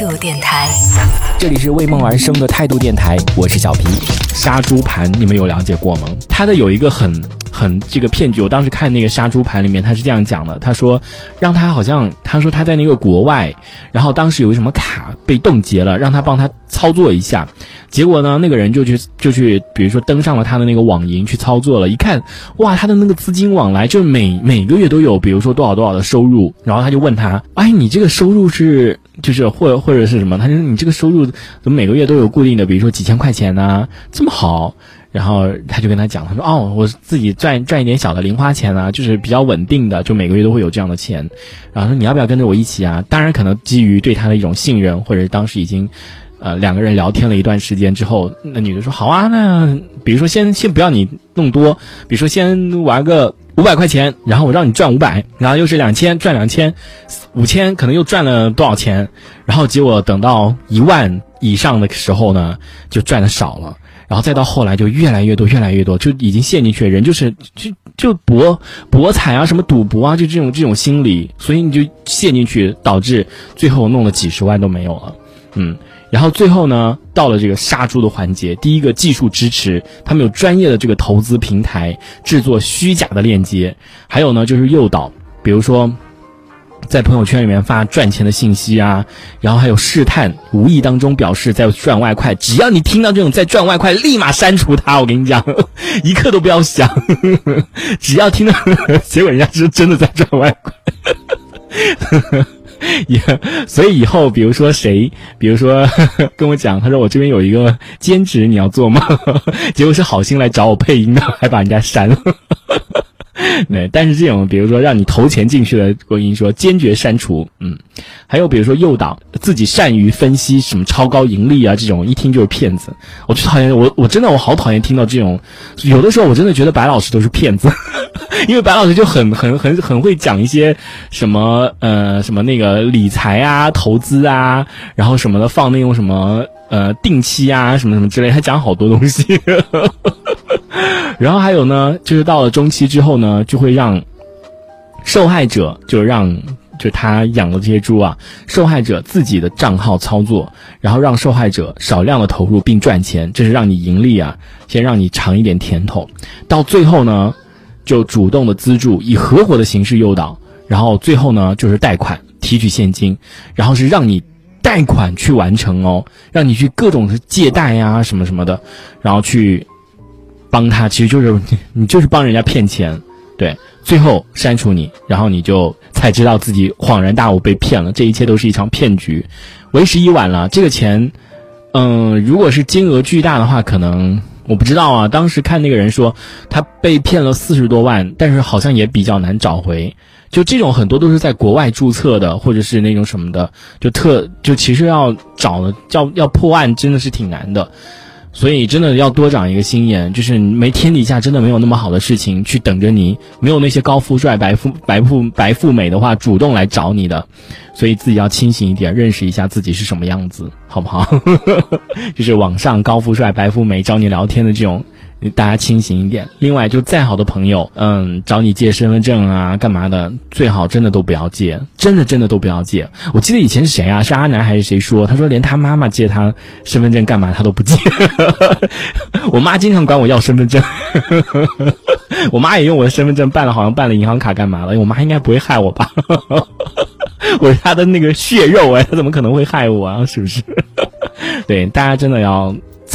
度电台。这里是为梦而生的态度电台，我是小皮。杀猪盘你们有了解过吗？它的有一个很很这个骗局，我当时看那个杀猪盘里面，他是这样讲的，他说让他好像他说他在那个国外，然后当时有什么卡被冻结了，让他帮他操作一下，结果呢那个人就去就去，比如说登上了他的那个网银去操作了，一看哇他的那个资金往来就是每每个月都有，比如说多少多少的收入，然后他就问他，哎你这个收入是就是或或者是什么？他说你这个收入怎么每个月都有固定的，比如说几千块钱呢、这么好？然后他就跟他讲，他说哦，我自己赚赚一点小的零花钱啊，就是比较稳定的，就每个月都会有这样的钱。然后说你要不要跟着我一起啊？当然可能基于对他的一种信任，或者当时已经。呃，两个人聊天了一段时间之后，那女的说好啊，那比如说先先不要你弄多，比如说先玩个五百块钱，然后我让你赚五百，然后又是两千赚两千，五千可能又赚了多少钱，然后结果等到一万以上的时候呢，就赚的少了，然后再到后来就越来越多，越来越多，就已经陷进去，人就是就就博博彩啊，什么赌博啊，就这种这种心理，所以你就陷进去，导致最后弄了几十万都没有了，嗯。然后最后呢，到了这个杀猪的环节，第一个技术支持，他们有专业的这个投资平台制作虚假的链接，还有呢就是诱导，比如说在朋友圈里面发赚钱的信息啊，然后还有试探，无意当中表示在赚外快，只要你听到这种在赚外快，立马删除他，我跟你讲，一刻都不要想，只要听到，结果人家是真的在赚外快。也，所以以后比如说谁，比如说 跟我讲，他说我这边有一个兼职，你要做吗？结果是好心来找我配音的，还把人家删了。对，但是这种比如说让你投钱进去的，我跟你说坚决删除。嗯，还有比如说诱导自己善于分析什么超高盈利啊，这种一听就是骗子。我最讨厌我我真的我好讨厌听到这种，有的时候我真的觉得白老师都是骗子，因为白老师就很很很很会讲一些什么呃什么那个理财啊、投资啊，然后什么的放那种什么呃定期啊什么什么之类，他讲好多东西。然后还有呢，就是到了中期之后呢，就会让受害者，就让就他养的这些猪啊，受害者自己的账号操作，然后让受害者少量的投入并赚钱，这是让你盈利啊，先让你尝一点甜头。到最后呢，就主动的资助，以合伙的形式诱导，然后最后呢就是贷款提取现金，然后是让你贷款去完成哦，让你去各种是借贷呀什么什么的，然后去。帮他其实就是你，你就是帮人家骗钱，对，最后删除你，然后你就才知道自己恍然大悟被骗了，这一切都是一场骗局，为时已晚了。这个钱，嗯，如果是金额巨大的话，可能我不知道啊。当时看那个人说他被骗了四十多万，但是好像也比较难找回。就这种很多都是在国外注册的，或者是那种什么的，就特就其实要找的叫要破案真的是挺难的。所以真的要多长一个心眼，就是没天底下真的没有那么好的事情去等着你，没有那些高富帅、白富白富白富美的话主动来找你的，所以自己要清醒一点，认识一下自己是什么样子，好不好？就是网上高富帅、白富美找你聊天的这种。大家清醒一点。另外，就再好的朋友，嗯，找你借身份证啊，干嘛的，最好真的都不要借，真的真的都不要借。我记得以前是谁啊？是阿南还是谁说？他说连他妈妈借他身份证干嘛他都不借。我妈经常管我要身份证，我妈也用我的身份证办了，好像办了银行卡干嘛了？我妈应该不会害我吧？我是她的那个血肉哎，她怎么可能会害我啊？是不是？对，大家真的要。